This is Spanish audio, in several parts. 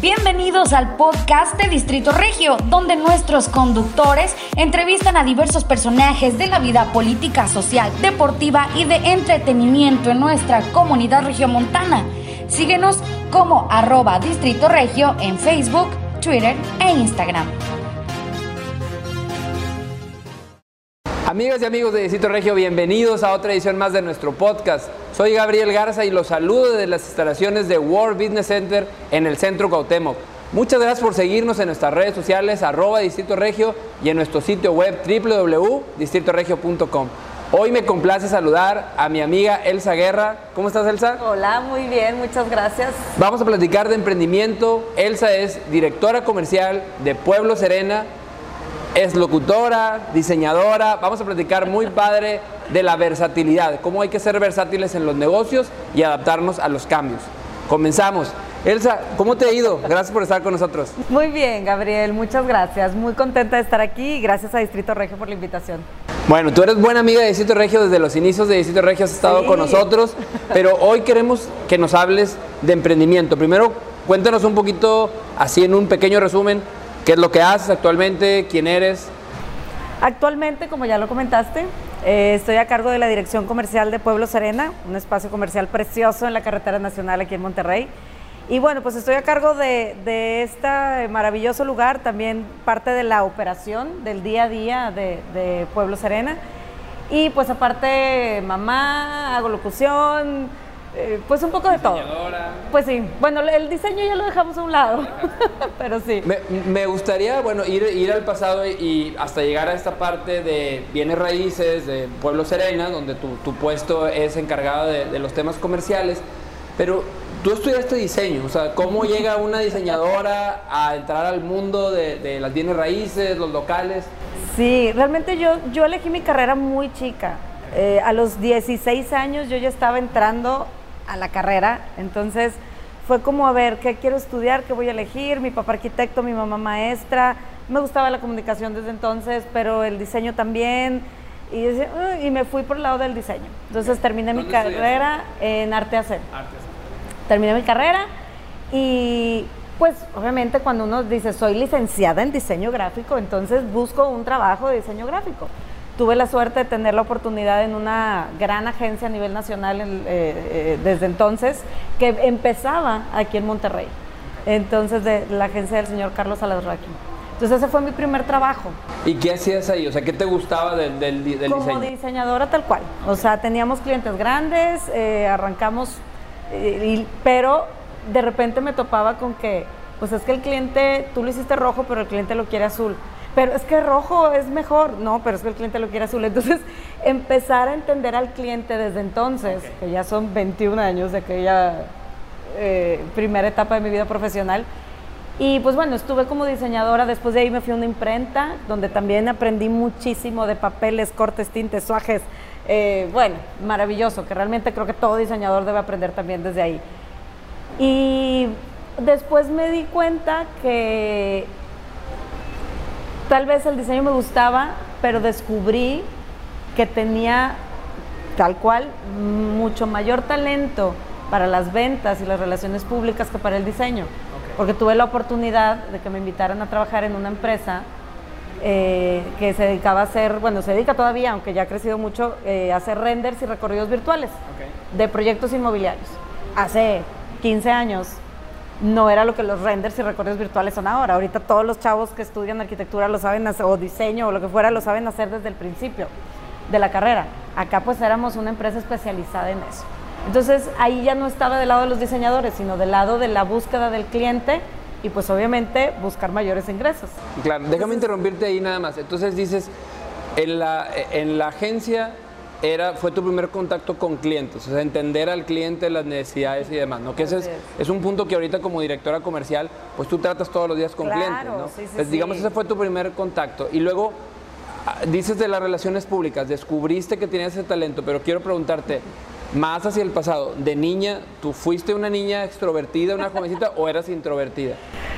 Bienvenidos al podcast de Distrito Regio, donde nuestros conductores entrevistan a diversos personajes de la vida política, social, deportiva y de entretenimiento en nuestra comunidad regiomontana. Síguenos como arroba Distrito Regio en Facebook, Twitter e Instagram. Amigas y amigos de Distrito Regio, bienvenidos a otra edición más de nuestro podcast. Soy Gabriel Garza y los saludo desde las instalaciones de World Business Center en el centro Cuauhtémoc. Muchas gracias por seguirnos en nuestras redes sociales arroba Distrito Regio y en nuestro sitio web www.distritoregio.com. Hoy me complace saludar a mi amiga Elsa Guerra. ¿Cómo estás, Elsa? Hola, muy bien, muchas gracias. Vamos a platicar de emprendimiento. Elsa es directora comercial de Pueblo Serena, es locutora, diseñadora. Vamos a platicar muy padre de la versatilidad, cómo hay que ser versátiles en los negocios y adaptarnos a los cambios. Comenzamos. Elsa, ¿cómo te ha ido? Gracias por estar con nosotros. Muy bien, Gabriel, muchas gracias. Muy contenta de estar aquí y gracias a Distrito Regio por la invitación. Bueno, tú eres buena amiga de Distrito Regio, desde los inicios de Distrito Regio has estado Sí. con nosotros, pero hoy queremos que nos hables de emprendimiento. Primero, cuéntanos un poquito, así en un pequeño resumen, qué es lo que haces actualmente, quién eres. Actualmente, como ya lo comentaste, eh, estoy a cargo de la Dirección Comercial de Pueblo Serena, un espacio comercial precioso en la carretera nacional aquí en Monterrey. Y bueno, pues estoy a cargo de, de este maravilloso lugar, también parte de la operación del día a día de, de Pueblo Serena. Y pues aparte, mamá, hago locución, eh, pues un poco de todo. Pues sí, bueno, el diseño ya lo dejamos a un lado, pero sí. Me, me gustaría, bueno, ir, ir al pasado y, y hasta llegar a esta parte de bienes raíces, de Pueblo Serena, donde tu, tu puesto es encargado de, de los temas comerciales, pero tú estudiaste diseño, o sea, ¿cómo llega una diseñadora a entrar al mundo de, de las bienes raíces, los locales? Sí, realmente yo, yo elegí mi carrera muy chica. Eh, a los 16 años yo ya estaba entrando a la carrera, entonces fue como a ver qué quiero estudiar, qué voy a elegir. Mi papá arquitecto, mi mamá maestra. Me gustaba la comunicación desde entonces, pero el diseño también. Y, y me fui por el lado del diseño. Entonces terminé mi carrera en arte hacer. terminé mi carrera y pues obviamente cuando uno dice soy licenciada en diseño gráfico, entonces busco un trabajo de diseño gráfico. Tuve la suerte de tener la oportunidad en una gran agencia a nivel nacional en- eh, eh, desde entonces, que empezaba aquí en Monterrey. Entonces, de la agencia del señor Carlos Alasraqui. Entonces, ese fue mi primer trabajo ¿Y qué hacías ahí? O sea, ¿qué te gustaba del, del, del como diseño? diseñadora tal cual. O sea, teníamos clientes grandes, eh, arrancamos, y- pero de repente me topaba con que, pues es que el cliente, tú lo hiciste rojo, pero el cliente lo quiere azul. Pero es que rojo es mejor, no, pero es que el cliente lo quiere azul. Entonces, empezar a entender al cliente desde entonces, que ya son 21 años de aquella eh, primera etapa de mi vida profesional, y pues bueno, estuve como diseñadora, después de ahí me fui a una imprenta, donde también aprendí muchísimo de papeles, cortes, tintes, suajes. eh, bueno, maravilloso, que realmente creo que todo diseñador debe aprender también desde ahí. Y después me di cuenta que tal vez el diseño me gustaba, pero descubrí que tenía tal cual mucho mayor talento para las ventas y las relaciones públicas que para el diseño. Porque tuve la oportunidad de que me invitaran a trabajar en una empresa eh, que se dedicaba a hacer, bueno, se dedica todavía, aunque ya ha crecido mucho, eh, a hacer renders y recorridos virtuales de proyectos inmobiliarios. Hace 15 años no era lo que los renders y recorridos virtuales son ahora. Ahorita todos los chavos que estudian arquitectura lo saben hacer, o diseño o lo que fuera, lo saben hacer desde el principio de la carrera. Acá pues éramos una empresa especializada en eso. Entonces ahí ya no estaba del lado de los diseñadores, sino del lado de la búsqueda del cliente y pues obviamente buscar mayores ingresos. Claro, déjame interrumpirte ahí nada más. Entonces dices, en la, en la agencia era, fue tu primer contacto con clientes, o sea, entender al cliente, las necesidades y demás, ¿no? Que ese es, un punto que ahorita como directora comercial, pues tú tratas todos los días con Claro, clientes, ¿no? sí, sí, Pues, digamos, sí. ese fue tu primer contacto. Y luego, ah, dices de las relaciones públicas, descubriste que tenías ese talento, pero quiero preguntarte, más hacia el pasado, de niña, ¿tú fuiste una niña extrovertida, una jovencita, o eras introvertida?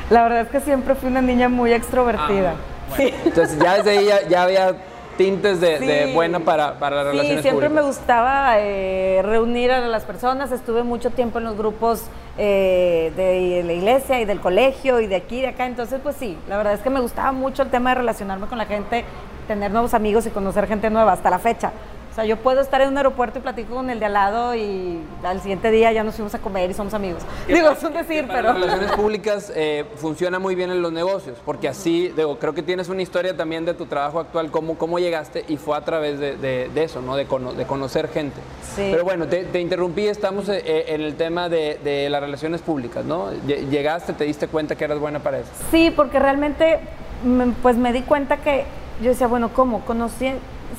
La verdad es que siempre fui una niña muy extrovertida. sí. Entonces ya desde ahí ya, ya había tintes de, de Sí. buena para, para las Sí, relaciones siempre me gustaba eh, reunir a las personas. Estuve mucho tiempo en los grupos eh, de la iglesia y del colegio y de aquí y de acá. Entonces, pues sí, la verdad es que me gustaba mucho el tema de relacionarme con la gente, tener nuevos amigos y conocer gente nueva hasta la fecha. O sea, yo puedo estar en un aeropuerto y platico con el de al lado y al siguiente día ya nos fuimos a comer y somos amigos. Digo, es un decir, pero... Las relaciones públicas eh, funciona muy bien en los negocios, porque así, digo, creo que tienes una historia también de tu trabajo actual, cómo, cómo llegaste y fue a través de, de, eso, ¿no? De, de, conocer gente. Sí. Pero bueno, te, te interrumpí, estamos eh, eh, en el tema de, de las relaciones públicas, ¿no? Llegaste, te diste cuenta que eras buena para eso. Sí, porque realmente, pues me di cuenta que yo decía, bueno, ¿cómo? Conocí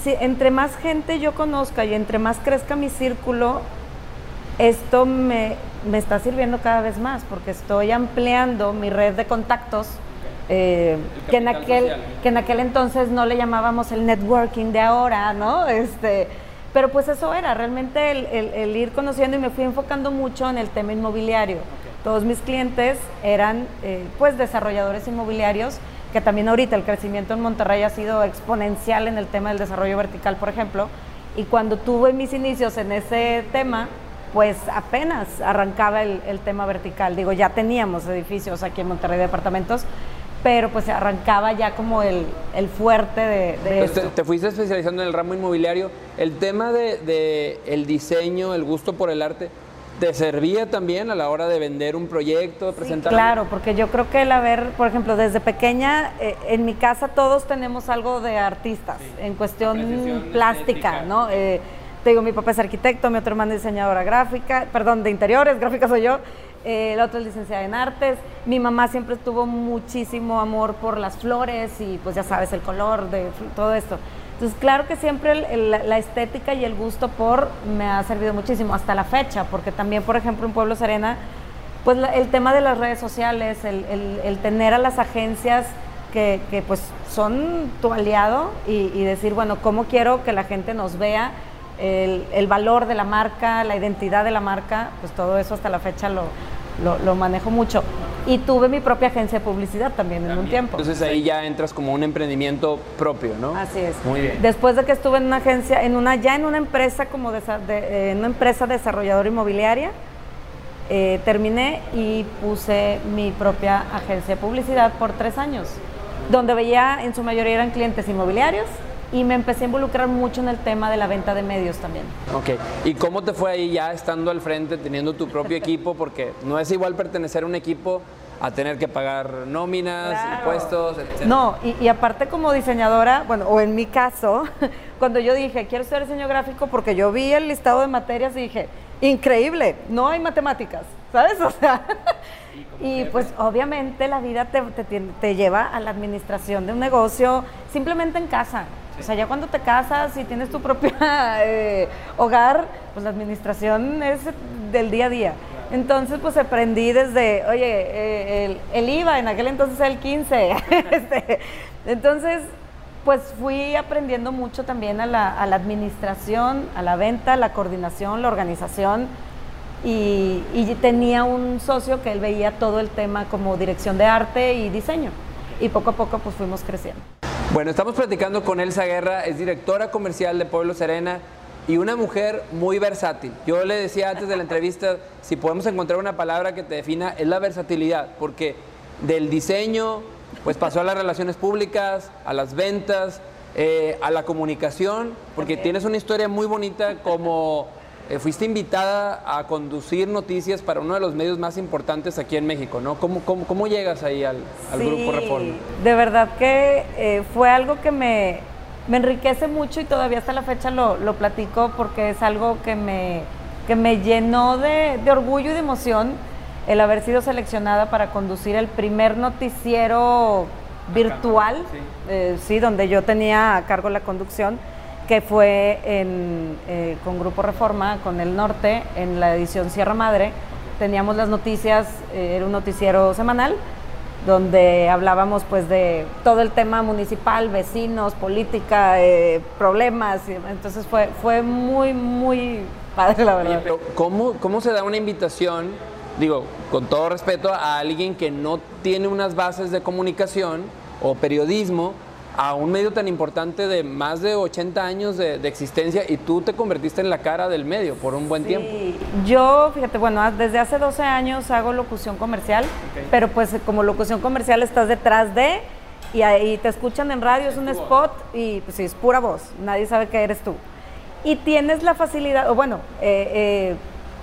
si entre más gente yo conozca y entre más crezca mi círculo, esto me, está sirviendo cada vez más porque estoy ampliando mi red de contactos. Eh, que, en aquel, que en aquel entonces no le llamábamos el networking de ahora, ¿no? Este, pero pues eso era, realmente el, ir conociendo y me fui enfocando mucho en el tema inmobiliario. Todos mis clientes eran eh, pues desarrolladores inmobiliarios que también ahorita el crecimiento en Monterrey ha sido exponencial en el tema del desarrollo vertical, por ejemplo, y cuando tuve mis inicios en ese tema, pues apenas arrancaba el, tema vertical. Digo, ya teníamos edificios aquí en Monterrey, departamentos, pero pues arrancaba ya como el, fuerte de, de te, te, fuiste especializando en el ramo inmobiliario. El tema de, de, el diseño, el gusto por el arte, ¿Te servía también a la hora de vender un proyecto, de presentar? claro, porque yo creo que el haber, por ejemplo, desde pequeña, eh, en mi casa todos tenemos algo de artistas, en cuestión plástica, ¿no? Eh, te digo, mi papá es arquitecto, mi otro hermano es diseñadora gráfica, perdón, de interiores, gráfica soy yo, eh, el otro es licenciada en artes, mi mamá siempre tuvo muchísimo amor por las flores y pues ya sabes, el color de todo esto. Entonces, claro que siempre la estética y el gusto por me ha servido muchísimo hasta la fecha, porque también, por ejemplo, en Pueblo Serena, pues el tema de las redes sociales, el, tener a las agencias que, pues son tu aliado y, decir, bueno, ¿cómo quiero que la gente nos vea? El, valor de la marca, la identidad de la marca, pues todo eso hasta la fecha lo, lo manejo mucho. Y tuve mi propia agencia de publicidad también, en un tiempo. Entonces ahí ya entras como un emprendimiento propio, ¿no? Así es. Muy bien. Después de que estuve en una agencia, en una, ya en una empresa como de, eh, una empresa desarrolladora inmobiliaria, eh, terminé y puse mi propia agencia de publicidad por tres años, donde veía en su mayoría eran clientes inmobiliarios y me empecé a involucrar mucho en el tema de la venta de medios también. Ok, ¿y cómo te fue ahí ya estando al frente, teniendo tu propio equipo? Porque no es igual pertenecer a un equipo a tener que pagar nóminas, impuestos, etc. No, y, aparte como diseñadora, bueno, o en mi caso, cuando yo dije, quiero ser diseño gráfico, porque yo vi el listado de materias y dije, increíble, no hay matemáticas, ¿sabes? O sea, y pues obviamente la vida te, te, lleva a la administración de un negocio simplemente en casa. O sea, ya cuando te casas y tienes tu propio eh, hogar, pues la administración es del día a día. Entonces, pues aprendí desde, oye, eh, el, IVA en aquel entonces el 15. Este, entonces, pues fui aprendiendo mucho también a la, administración, a la venta, la coordinación, la organización. Y, tenía un socio que él veía todo el tema como dirección de arte y diseño. Y poco a poco pues fuimos creciendo. Bueno, estamos platicando con Elsa Guerra, es directora comercial de Pueblo Serena y una mujer muy versátil. Yo le decía antes de la entrevista, si podemos encontrar una palabra que te defina, es la versatilidad, porque del diseño, pues pasó a las relaciones públicas, a las ventas, eh, a la comunicación, porque tienes una historia muy bonita como eh, fuiste invitada a conducir noticias para uno de los medios más importantes aquí en México, ¿no? ¿Cómo, cómo, llegas ahí al, Grupo Reforma? De verdad que eh, fue algo que me, me, enriquece mucho y todavía hasta la fecha lo, lo platico porque es algo que me, que me llenó de, de, orgullo y de emoción el haber sido seleccionada para conducir el primer noticiero virtual, eh, sí, donde yo tenía a cargo la conducción que fue eh, con Grupo Reforma, con el Norte, en la edición Sierra Madre. Teníamos las noticias, eh, era un noticiero semanal, donde hablábamos pues de todo el tema municipal, vecinos, política, eh, problemas. Entonces fue, fue muy, muy padre, la verdad. ¿cómo, ¿Cómo se da una invitación, digo, con todo respeto, a alguien que no tiene unas bases de comunicación o periodismo? A un medio tan importante de más de 80 años de, existencia y tú te convertiste en la cara del medio por un buen sí. tiempo. Yo, fíjate, bueno, desde hace 12 años hago locución comercial, pero pues como locución comercial estás detrás de y ahí te escuchan en radio, es un spot y pues sí, es pura voz, nadie sabe que eres tú. Y tienes la facilidad, o bueno, eh, eh,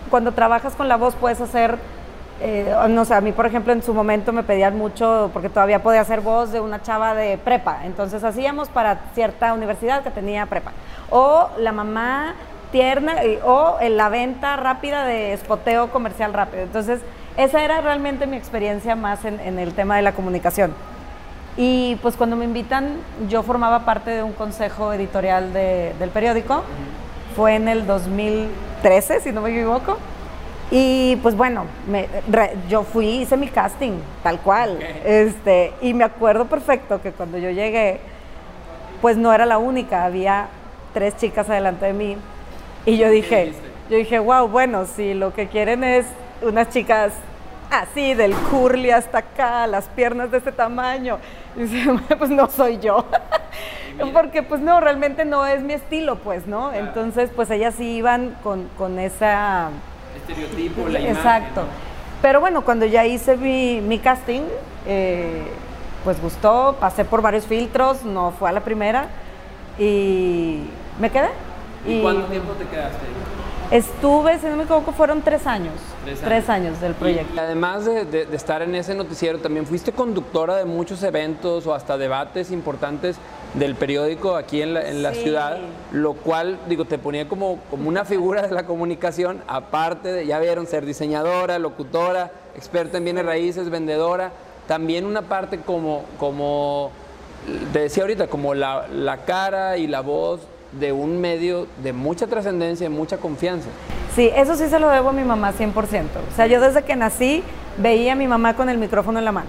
cuando trabajas con la voz puedes hacer eh, no sé, a mí por ejemplo en su momento me pedían mucho, porque todavía podía hacer voz de una chava de prepa, entonces hacíamos para cierta universidad que tenía prepa. O la mamá tierna, o en la venta rápida de espoteo comercial rápido. Entonces, esa era realmente mi experiencia más en, el tema de la comunicación. Y pues cuando me invitan, yo formaba parte de un consejo editorial del periódico. Fue en el 2013, si no me equivoco. Y pues bueno, me, yo fui, hice mi casting, tal cual. Este, y me acuerdo perfecto que cuando yo llegué, pues no era la única, había tres chicas adelante de mí. Y yo dije, yo dije, wow, bueno, si lo que quieren es unas chicas así, del curly hasta acá, las piernas de este tamaño, y dice, pues no soy yo. Porque pues no, realmente no es mi estilo, pues, ¿no? Entonces, pues ellas sí iban con, con esa estereotipo, la imagen. Exacto. Pero bueno, cuando ya hice mi, casting, eh, pues gustó, pasé por varios filtros, no fue a la primera y me quedé. ¿Y, cuánto tiempo te quedaste? Estuve, si no me equivoco, fueron tres años. Tres años, del proyecto. Y además de, estar en ese noticiero, también fuiste conductora de muchos eventos o hasta debates importantes del periódico aquí en la, ciudad, lo cual, digo, te ponía como, como una figura de la comunicación, aparte de, ya vieron, ser diseñadora, locutora, experta en bienes raíces, vendedora, también una parte como, como te decía ahorita, como la, la cara y la voz de un medio de mucha trascendencia y mucha confianza. Sí, eso sí se lo debo a mi mamá 100%. O sea, yo desde que nací veía a mi mamá con el micrófono en la mano.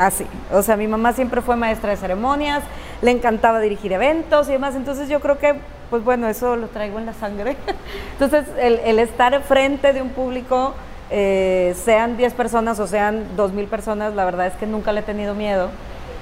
Así. O sea, mi mamá siempre fue maestra de ceremonias, le encantaba dirigir eventos y demás. Entonces yo creo que, pues bueno, eso lo traigo en la sangre. Entonces, el, estar frente de un público, eh, sean 10 personas o sean 2.000 personas, la verdad es que nunca le he tenido miedo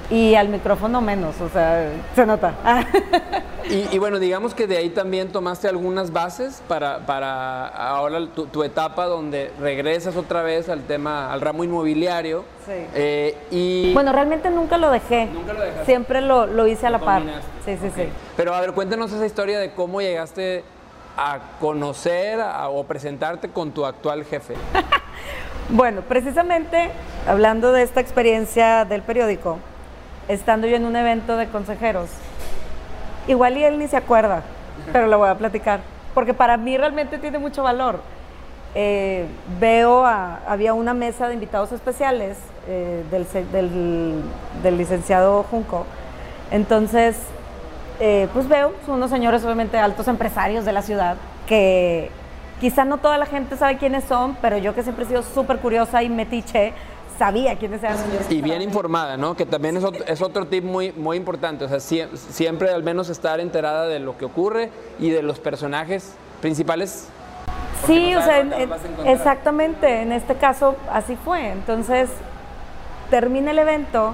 y al micrófono menos, o sea, se nota. y, bueno, digamos que de ahí también tomaste algunas bases para, para ahora tu, etapa donde regresas otra vez al tema, al ramo inmobiliario. Sí. Eh, y bueno, realmente nunca lo dejé. Nunca lo dejaste. Siempre lo, lo hice a la par. Sí, sí, sí. Pero a ver, cuéntanos esa historia de cómo llegaste a conocer o presentarte con tu actual jefe. bueno, precisamente hablando de esta experiencia del periódico, estando yo en un evento de consejeros. Igual y él ni se acuerda, pero lo voy a platicar, porque para mí realmente tiene mucho valor. Eh, veo, había una mesa de invitados especiales eh, del, licenciado Junco. Entonces, eh, pues veo, son unos señores obviamente altos empresarios de la ciudad que quizá no toda la gente sabe quiénes son, pero yo que siempre he sido súper curiosa y metiche, sabía quiénes eran los Y bien informada, ¿no? Que también es otro, es otro tip muy, muy importante. O sea, siempre al menos estar enterada de lo que ocurre y de los personajes principales. Sí, o sea, exactamente. En este caso así fue. Entonces, termina el evento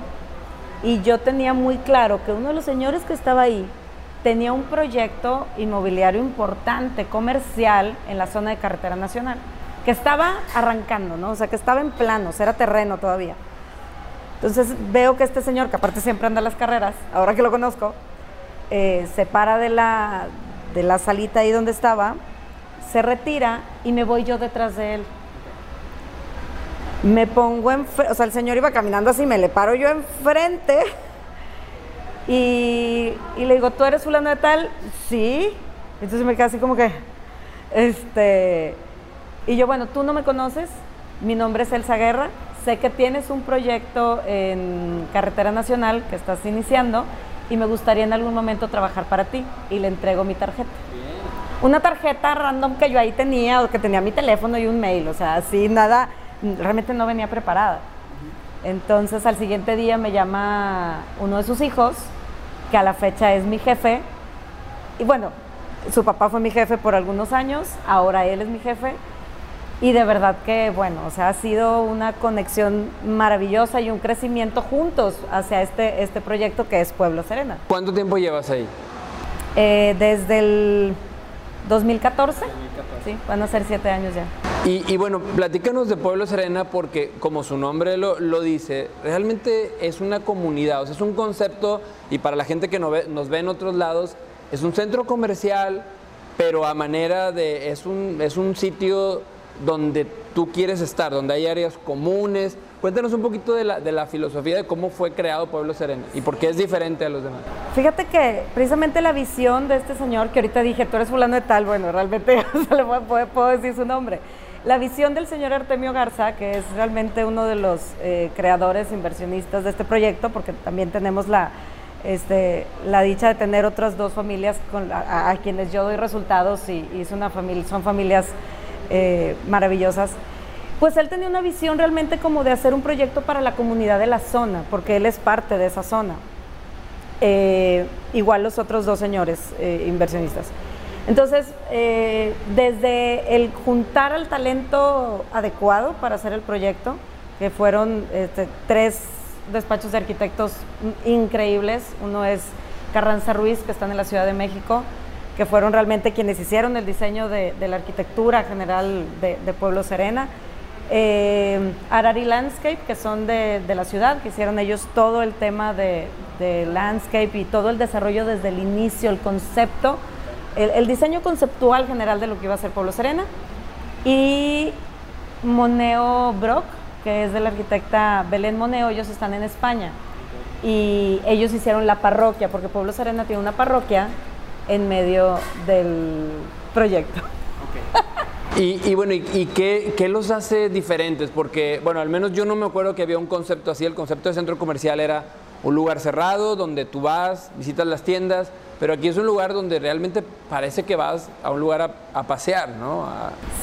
y yo tenía muy claro que uno de los señores que estaba ahí tenía un proyecto inmobiliario importante, comercial, en la zona de carretera nacional que estaba arrancando, ¿no? O sea, que estaba en planos, era terreno todavía. Entonces veo que este señor, que aparte siempre anda a las carreras, ahora que lo conozco, eh, se para de la, de la salita ahí donde estaba, se retira y me voy yo detrás de él. Me pongo en, o sea, el señor iba caminando así, me le paro yo enfrente y, y le digo, ¿tú eres fulano de tal? Sí. Entonces me queda así como que, este, y yo, bueno, tú no me conoces, mi nombre es Elsa Guerra, sé que tienes un proyecto en Carretera Nacional que estás iniciando y me gustaría en algún momento trabajar para ti y le entrego mi tarjeta. Una tarjeta random que yo ahí tenía o que tenía mi teléfono y un mail, o sea, así nada, realmente no venía preparada. Entonces al siguiente día me llama uno de sus hijos, que a la fecha es mi jefe, y bueno, su papá fue mi jefe por algunos años, ahora él es mi jefe, Y de verdad que, bueno, o sea, ha sido una conexión maravillosa y un crecimiento juntos hacia este, este proyecto que es Pueblo Serena. ¿Cuánto tiempo llevas ahí? Eh, desde el 2014. Sí, van a ser siete años ya. Y, bueno, platícanos de Pueblo Serena porque, como su nombre lo, dice, realmente es una comunidad, o sea, es un concepto, y para la gente que nos ve, nos ve en otros lados, es un centro comercial, pero a manera de, es un, es un sitio donde tú quieres estar, donde hay áreas comunes. Cuéntanos un poquito de la, filosofía de cómo fue creado Pueblo Serena y por qué es diferente a los demás. Fíjate que precisamente la visión de este señor, que ahorita dije, tú eres fulano de tal, bueno, realmente le puedo, puedo, decir su nombre. La visión del señor Artemio Garza, que es realmente uno de los eh, creadores, inversionistas de este proyecto, porque también tenemos la, este, la dicha de tener otras dos familias con, a, quienes yo doy resultados y, y una familia, son familias eh, maravillosas, pues él tenía una visión realmente como de hacer un proyecto para la comunidad de la zona, porque él es parte de esa zona. Eh, igual los otros dos señores eh, inversionistas. Entonces, desde el juntar al talento adecuado para hacer el proyecto, que fueron este, tres despachos de arquitectos increíbles, uno es Carranza Ruiz, que está en la Ciudad de México, que fueron realmente quienes hicieron el diseño de, la arquitectura general de, Pueblo Serena. Eh, Arari Landscape, que son de, la ciudad, que hicieron ellos todo el tema de, landscape y todo el desarrollo desde el inicio, el concepto, el, diseño conceptual general de lo que iba a ser Pueblo Serena. Y Moneo Brock, que es de la arquitecta Belén Moneo, ellos están en España. Y ellos hicieron la parroquia, porque Pueblo Serena tiene una parroquia en medio del proyecto. Y, bueno, ¿y, qué, los hace diferentes? Porque, bueno, al menos yo no me acuerdo que había un concepto así. El concepto de centro comercial era un lugar cerrado donde tú vas, visitas las tiendas, pero aquí es un lugar donde realmente parece que vas a un lugar a, pasear, ¿no?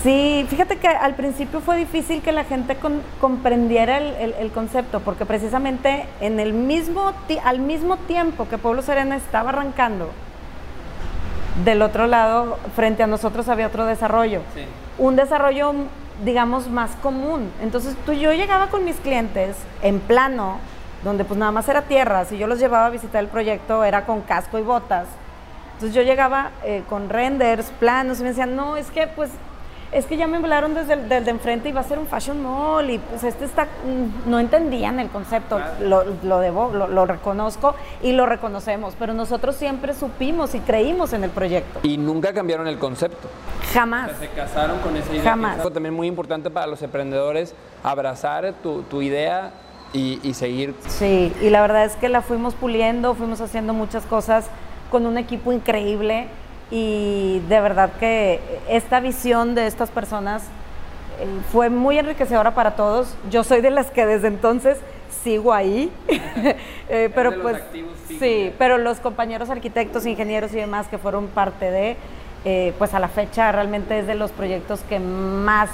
Sí, fíjate que al principio fue difícil que la gente comprendiera el, concepto, porque precisamente en el mismo al mismo tiempo que Pueblo Serena estaba arrancando, del otro lado, frente a nosotros había otro desarrollo. Un desarrollo, digamos, más común. Entonces, tú, yo llegaba con mis clientes en plano, donde pues nada más era tierra. Si yo los llevaba a visitar el proyecto, era con casco y botas. Entonces, yo llegaba eh, con renders, planos, y me decían, no, es que pues es que ya me hablaron desde, el, de enfrente y va a ser un fashion mall y pues este está, mm, no entendían el concepto, lo, lo, debo, lo, reconozco y lo reconocemos, pero nosotros siempre supimos y creímos en el proyecto. Y nunca cambiaron el concepto. Jamás. se casaron con esa idea. Jamás. Es también muy importante para los emprendedores abrazar tu, tu idea y, y seguir. Sí, y la verdad es que la fuimos puliendo, fuimos haciendo muchas cosas con un equipo increíble y de verdad que esta visión de estas personas eh, fue muy enriquecedora para todos. Yo soy de las que desde entonces sigo ahí, eh, pero pues sí, pero los compañeros arquitectos, ingenieros y demás que fueron parte de, eh, pues a la fecha realmente es de los proyectos que más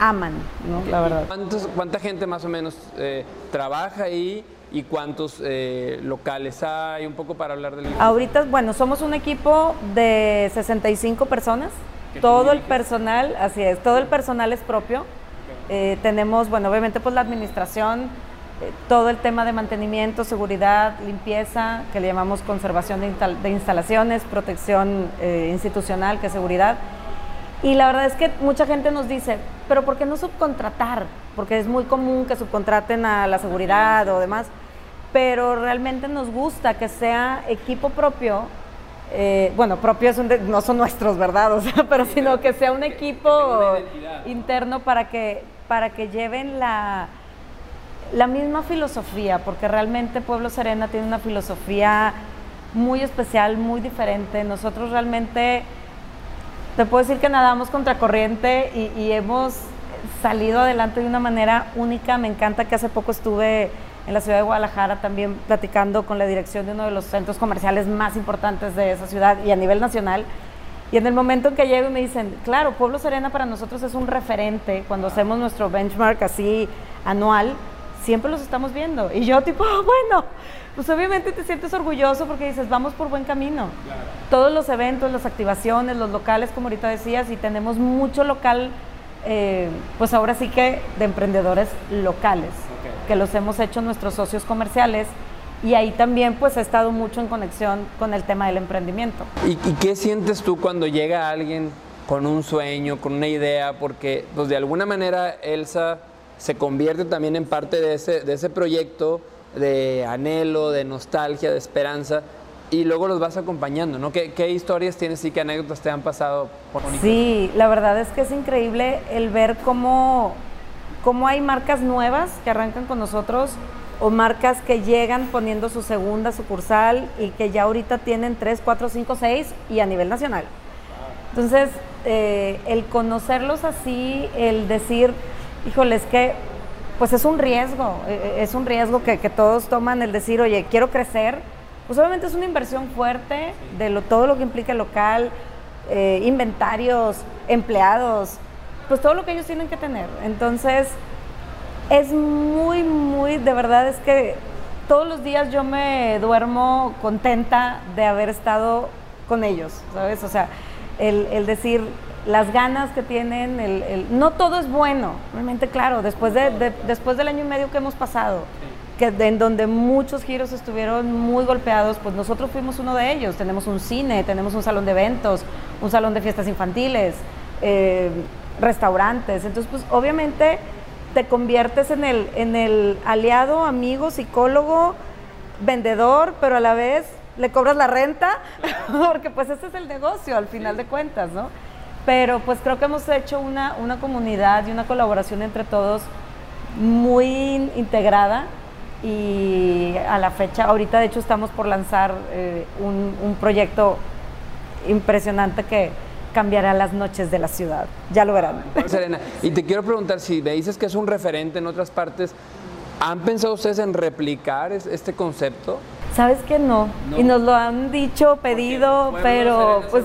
aman, ¿no? La verdad. ¿Cuánta gente más o menos trabaja ahí? Y cuántos eh, locales hay, un poco para hablar del... Ahorita, bueno, somos un equipo de 65 personas, todo el personal, así es, todo el personal es propio. Eh, tenemos, bueno, obviamente pues la administración, eh, todo el tema de mantenimiento, seguridad, limpieza, que le llamamos conservación de, de instalaciones, protección institucional, que es seguridad. Y la verdad es que mucha gente nos dice, pero ¿por qué no subcontratar? Porque es muy común que subcontraten a la seguridad o demás, pero realmente nos gusta que sea equipo propio. Eh, bueno, propios no son nuestros, ¿verdad? O sea, pero sino que sea un equipo interno para que, para que lleven la, la misma filosofía, porque realmente Pueblo Serena tiene una filosofía muy especial, muy diferente. Nosotros realmente te puedo decir que nadamos contracorriente y, y hemos salido adelante de una manera única. Me encanta que hace poco estuve en la ciudad de Guadalajara también platicando con la dirección de uno de los centros comerciales más importantes de esa ciudad y a nivel nacional. Y en el momento en que llego y me dicen, claro, Pueblo Serena para nosotros es un referente, cuando hacemos nuestro benchmark así anual, siempre los estamos viendo. Y yo tipo, bueno, pues obviamente te sientes orgulloso porque dices, vamos por buen camino. Todos los eventos, las activaciones, los locales, como ahorita decías, y tenemos mucho local eh, pues ahora sí que de emprendedores locales, que los hemos hecho nuestros socios comerciales y ahí también pues he estado mucho en conexión con el tema del emprendimiento. ¿Y, y qué sientes tú cuando llega alguien con un sueño, con una idea? Porque pues de alguna manera Elsa se convierte también en parte de ese, de ese proyecto de anhelo, de nostalgia, de esperanza y luego los vas acompañando, ¿no? ¿Qué, historias tienes y qué anécdotas te han pasado? Por sí, la verdad es que es increíble el ver cómo, cómo hay marcas nuevas que arrancan con nosotros o marcas que llegan poniendo su segunda sucursal y que ya ahorita tienen 3, 4, 5, 6 y a nivel nacional. Entonces, eh, el conocerlos así, el decir, híjole, es que pues es un riesgo, eh, es un riesgo que, todos toman el decir, oye, quiero crecer, pues obviamente es una inversión fuerte de todo lo que implica local, eh, inventarios, empleados, pues todo lo que ellos tienen que tener. Entonces, es muy, muy, de verdad es que todos los días yo me duermo contenta de haber estado con ellos, ¿sabes? O sea, el, decir las ganas que tienen, el, no todo es bueno, realmente claro, después, de, después del año y medio que hemos pasado, que en donde muchos giros estuvieron muy golpeados, pues nosotros fuimos uno de ellos. Tenemos un cine, tenemos un salón de eventos, un salón de fiestas infantiles, eh, restaurantes. Entonces, pues obviamente te conviertes en el, en el aliado, amigo, psicólogo, vendedor, pero a la vez le cobras la renta, porque pues ese es el negocio al final de cuentas, ¿no? Pero pues creo que hemos hecho una, una comunidad y una colaboración entre todos muy integrada y a la fecha, ahorita de hecho estamos por lanzar eh, un, un proyecto impresionante que, cambiará las noches de la ciudad. Ya lo verán. Serena, y te quiero preguntar, si me dices que es un referente en otras partes, ¿han pensado ustedes en replicar este concepto? Sabes que no. y nos lo han dicho, pedido, pero pues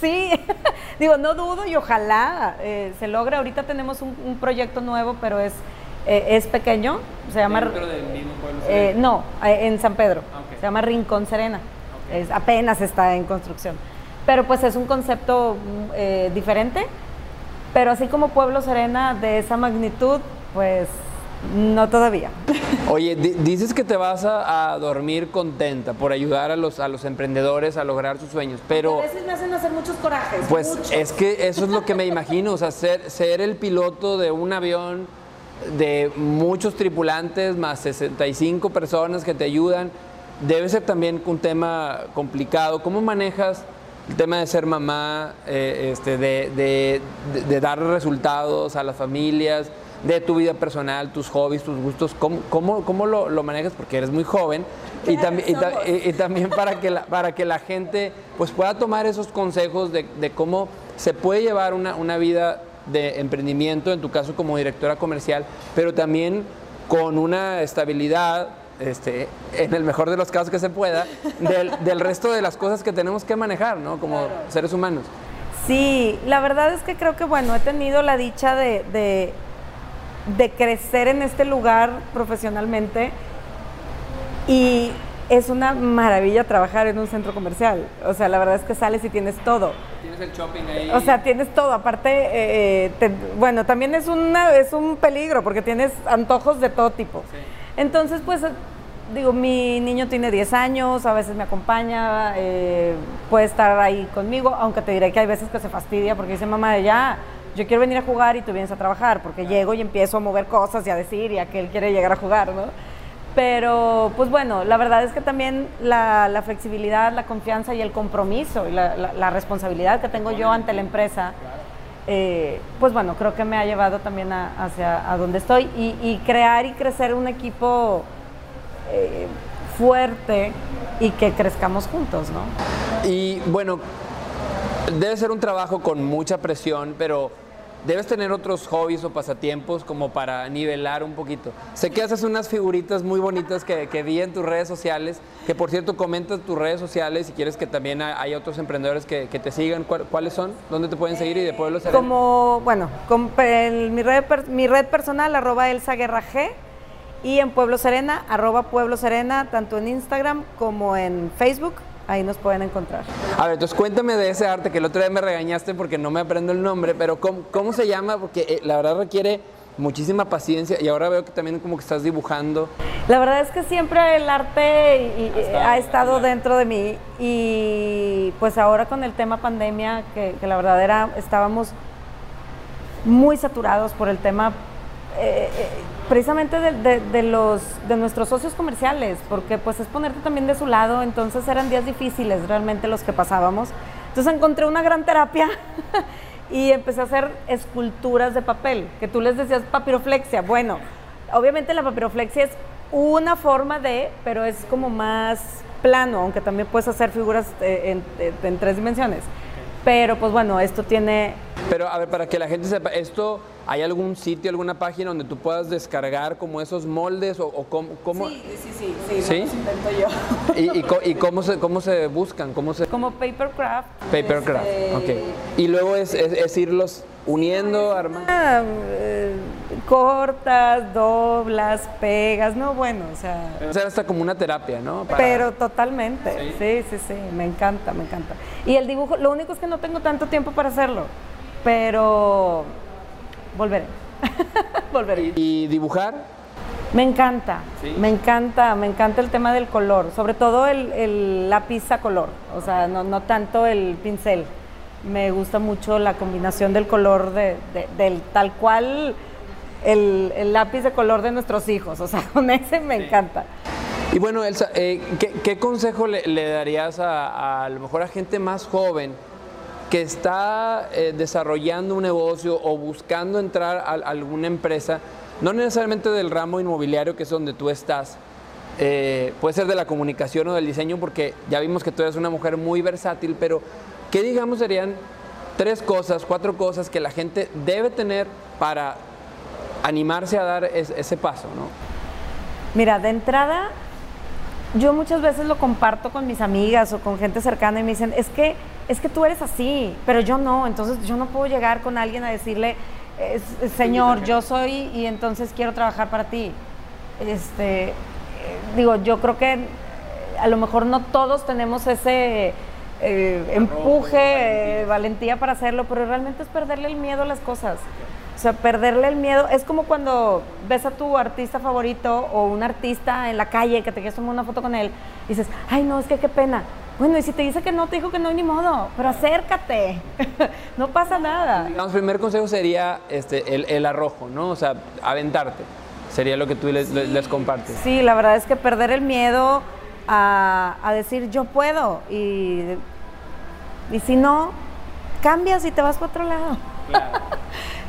sí, digo, no dudo y ojalá eh, se logre. Ahorita tenemos un, proyecto nuevo, pero es, eh, es pequeño, se llama... ¿Dentro del mismo pueblo eh, no, en San Pedro, ah, se llama Rincón Serena, es, apenas está en construcción. Pero pues es un concepto eh, diferente. Pero así como Pueblo Serena de esa magnitud, pues no todavía. Oye, dices que te vas a, dormir contenta por ayudar a los, a los emprendedores a lograr sus sueños, pero... A veces me hacen hacer muchos corajes. Pues es que eso es lo que me imagino, o sea, ser, ser el piloto de un avión de muchos tripulantes, más 65 personas que te ayudan, debe ser también un tema complicado. ¿Cómo manejas el tema de ser mamá, eh, este, de, dar resultados a las familias, de tu vida personal, tus hobbies, tus gustos, ¿cómo, cómo, lo, manejas? Porque eres muy joven y, y, también para que, la, para que la gente pues, pueda tomar esos consejos de, cómo se puede llevar una, una vida de emprendimiento, en tu caso como directora comercial, pero también con una estabilidad este, en el mejor de los casos que se pueda, del, resto de las cosas que tenemos que manejar, ¿no? Como seres humanos. Sí, la verdad es que creo que, bueno, he tenido la dicha de, de, crecer en este lugar profesionalmente y es una maravilla trabajar en un centro comercial. O sea, la verdad es que sales y tienes todo. Tienes el shopping ahí. O sea, tienes todo. Aparte, eh, eh, bueno, también es, una, es un peligro porque tienes antojos de todo tipo. Sí. Entonces, pues, digo, mi niño tiene 10 años, a veces me acompaña, eh, puede estar ahí conmigo, aunque te diré que hay veces que se fastidia porque dice, mamá, ya, yo quiero venir a jugar y tú vienes a trabajar, porque llego y empiezo a mover cosas y a decir y a que él quiere llegar a jugar, ¿no? Pero, pues bueno, la verdad es que también la, flexibilidad, la confianza y el compromiso y la, responsabilidad que tengo yo ante la empresa, eh, pues bueno, creo que me ha llevado también hacia a donde estoy y, crear y crecer un equipo eh, fuerte y que crezcamos juntos, ¿no? Y bueno, debe ser un trabajo con mucha presión, pero debes tener otros hobbies o pasatiempos como para nivelar un poquito. Sé que haces unas figuritas muy bonitas que, que vi en tus redes sociales, que por cierto comentas tus redes sociales si quieres que también hay otros emprendedores que, te sigan. ¿Cuáles son? ¿Dónde te pueden seguir y de Pueblo Serena? Como, bueno, con, mi, red, mi red personal, arroba Elsa Guerra G, y en Pueblo Serena, arroba Pueblo Serena, tanto en Instagram como en Facebook ahí nos pueden encontrar. A ver, entonces cuéntame de ese arte que el otro día me regañaste porque no me aprendo el nombre, pero ¿cómo, cómo se llama? Porque eh, la verdad requiere muchísima paciencia y ahora veo que también como que estás dibujando. La verdad es que siempre el arte y- y- ha estado dentro de mí y pues ahora con el tema pandemia, que, que la verdad era, estábamos muy saturados por el tema eh, eh, precisamente de, de- de los, de nuestros socios comerciales, porque pues es ponerte también de su lado, entonces eran días difíciles realmente los que pasábamos. Entonces encontré una gran terapia y empecé a hacer esculturas de papel, que tú les decías papiroflexia. Bueno, obviamente la papiroflexia es una forma de, pero es como más plano, aunque también puedes hacer figuras eh, en, en- en tres dimensiones. Pero pues bueno, esto tiene Pero a ver, para que la gente sepa, ¿esto hay algún sitio, alguna página donde tú puedas descargar como esos moldes o, o cómo, cómo- sí, sí, sí, ¿Sí? los invento yo. y, y co- y cómo, se, cómo se buscan? ¿Cómo se, Como papercraft. Papercraft, este, ok. Y luego es, es- es irlos uniendo, armando. ah, eh, cortas, doblas, pegas, no bueno, o sea, O sea, hasta como una terapia, ¿no? Para- pero totalmente, sí, sí, sí, me encanta, me encanta. Y el dibujo, lo único es que no tengo tanto tiempo para hacerlo, pero volveré, volveré. Y dibujar, Me encanta, Sí. me encanta, me encanta el tema del color, sobre todo el, el lápiz a color, o sea, no, no tanto el pincel. Me gusta mucho la combinación del color de, de- del tal cual el, el lápiz de color de nuestros hijos, o sea, con ese me encanta. Y bueno, Elsa, eh, ¿qué, qué consejo le, le darías a, a, a lo mejor a gente más joven que está eh, desarrollando un negocio o buscando entrar a, alguna empresa, no necesariamente del ramo inmobiliario, que es donde tú estás, eh, puede ser de la comunicación o del diseño, porque ya vimos que tú eres una mujer muy versátil, pero ¿qué digamos serían tres cosas, cuatro cosas que la gente debe tener para animarse a dar es- ese paso, ¿no? Mira, de entrada, yo muchas veces lo comparto con mis amigas o con gente cercana y me dicen, es que, es que tú eres así, pero yo no, entonces yo no puedo llegar con alguien a decirle, "Es- es, señor, yo soy y entonces quiero trabajar para ti. Este, eh, digo, yo creo que eh, a lo mejor no todos tenemos ese eh, empuje, eh, valentía para hacerlo, pero realmente es perderle el miedo a las cosas. O sea, perderle el miedo es como cuando ves a tu artista favorito o un artista en la calle que te quieres tomar una foto con él y dices, ay, no, es que qué pena. Bueno, y si te dice que no, te dijo que no, ni modo, pero acércate, no pasa nada. Digamos, primer consejo sería este, el, el arrojo, ¿no? O sea, aventarte. Sería lo que tú les, compartes. Sí, la verdad es que perder el miedo a, a decir yo puedo y, y si no, cambias y te vas para otro lado.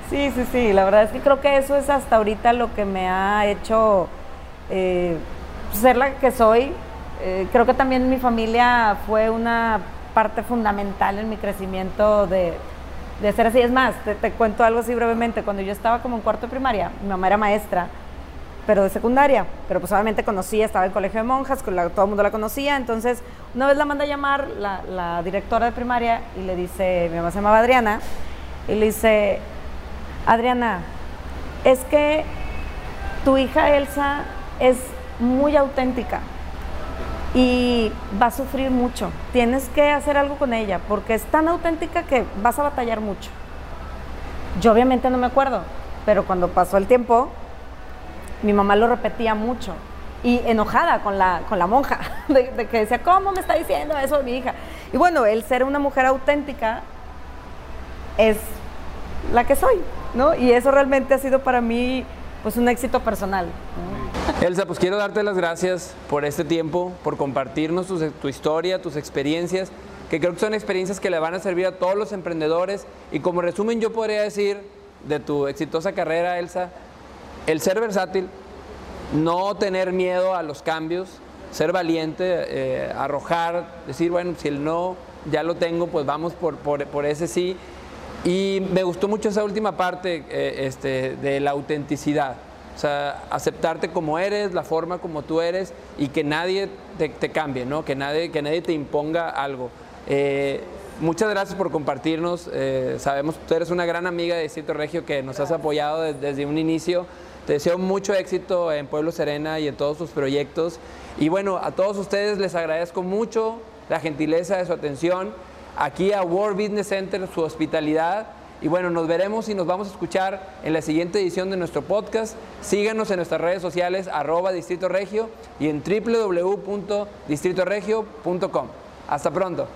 Sí, sí, sí, la verdad es que creo que eso es hasta ahorita lo que me ha hecho eh, ser la que soy. Eh, creo que también mi familia fue una parte fundamental en mi crecimiento de, ser así. Es más, te, cuento algo así brevemente. Cuando yo estaba como en cuarto de primaria, mi mamá era maestra, pero de secundaria. Pero pues obviamente conocía, estaba en colegio de monjas, todo el mundo la conocía. Entonces, una vez la manda a llamar la, la directora de primaria y le dice, mi mamá se llamaba Adriana, y le dice, Adriana, es que tu hija Elsa es muy auténtica y va a sufrir mucho. Tienes que hacer algo con ella porque es tan auténtica que vas a batallar mucho. Yo obviamente no me acuerdo, pero cuando pasó el tiempo, mi mamá lo repetía mucho y enojada con la, con la monja, de, que decía, ¿cómo me está diciendo eso mi hija? Y bueno, el ser una mujer auténtica es la que soy, ¿no? Y eso realmente ha sido para mí pues un éxito personal. Elsa, pues quiero darte las gracias por este tiempo, por compartirnos tu, historia, tus experiencias, que creo que son experiencias que le van a servir a todos los emprendedores. Y como resumen, yo podría decir de tu exitosa carrera, Elsa, el ser versátil, no tener miedo a los cambios, ser valiente, eh, arrojar, decir, bueno, si el no ya lo tengo, pues vamos por ese sí. Y me gustó mucho esa última parte eh, este, de la autenticidad. O sea, aceptarte como eres, la forma como tú eres y que nadie te, te cambie, ¿no? Que nadie, que nadie te imponga algo. Eh, muchas gracias por compartirnos. eh, sabemos que tú eres una gran amiga de Distrito Regio que nos has apoyado de- desde un inicio. Te deseo mucho éxito en Pueblo Serena y en todos tus proyectos. Y bueno, a todos ustedes les agradezco mucho la gentileza de su atención, aquí a World Business Center, su hospitalidad. Y bueno, nos veremos y nos vamos a escuchar en la siguiente edición de nuestro podcast. Síganos en nuestras redes sociales, arroba Distrito Regio y en www.distritoregio.com. Hasta pronto.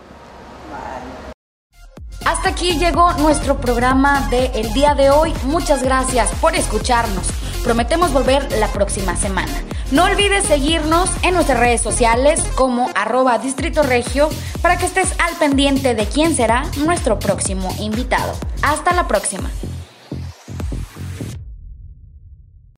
Hasta aquí llegó nuestro programa de el día de hoy. Muchas gracias por escucharnos. Prometemos volver la próxima semana. No olvides seguirnos en nuestras redes sociales como arroba Distrito Regio para que estés al pendiente de quién será nuestro próximo invitado. Hasta la próxima.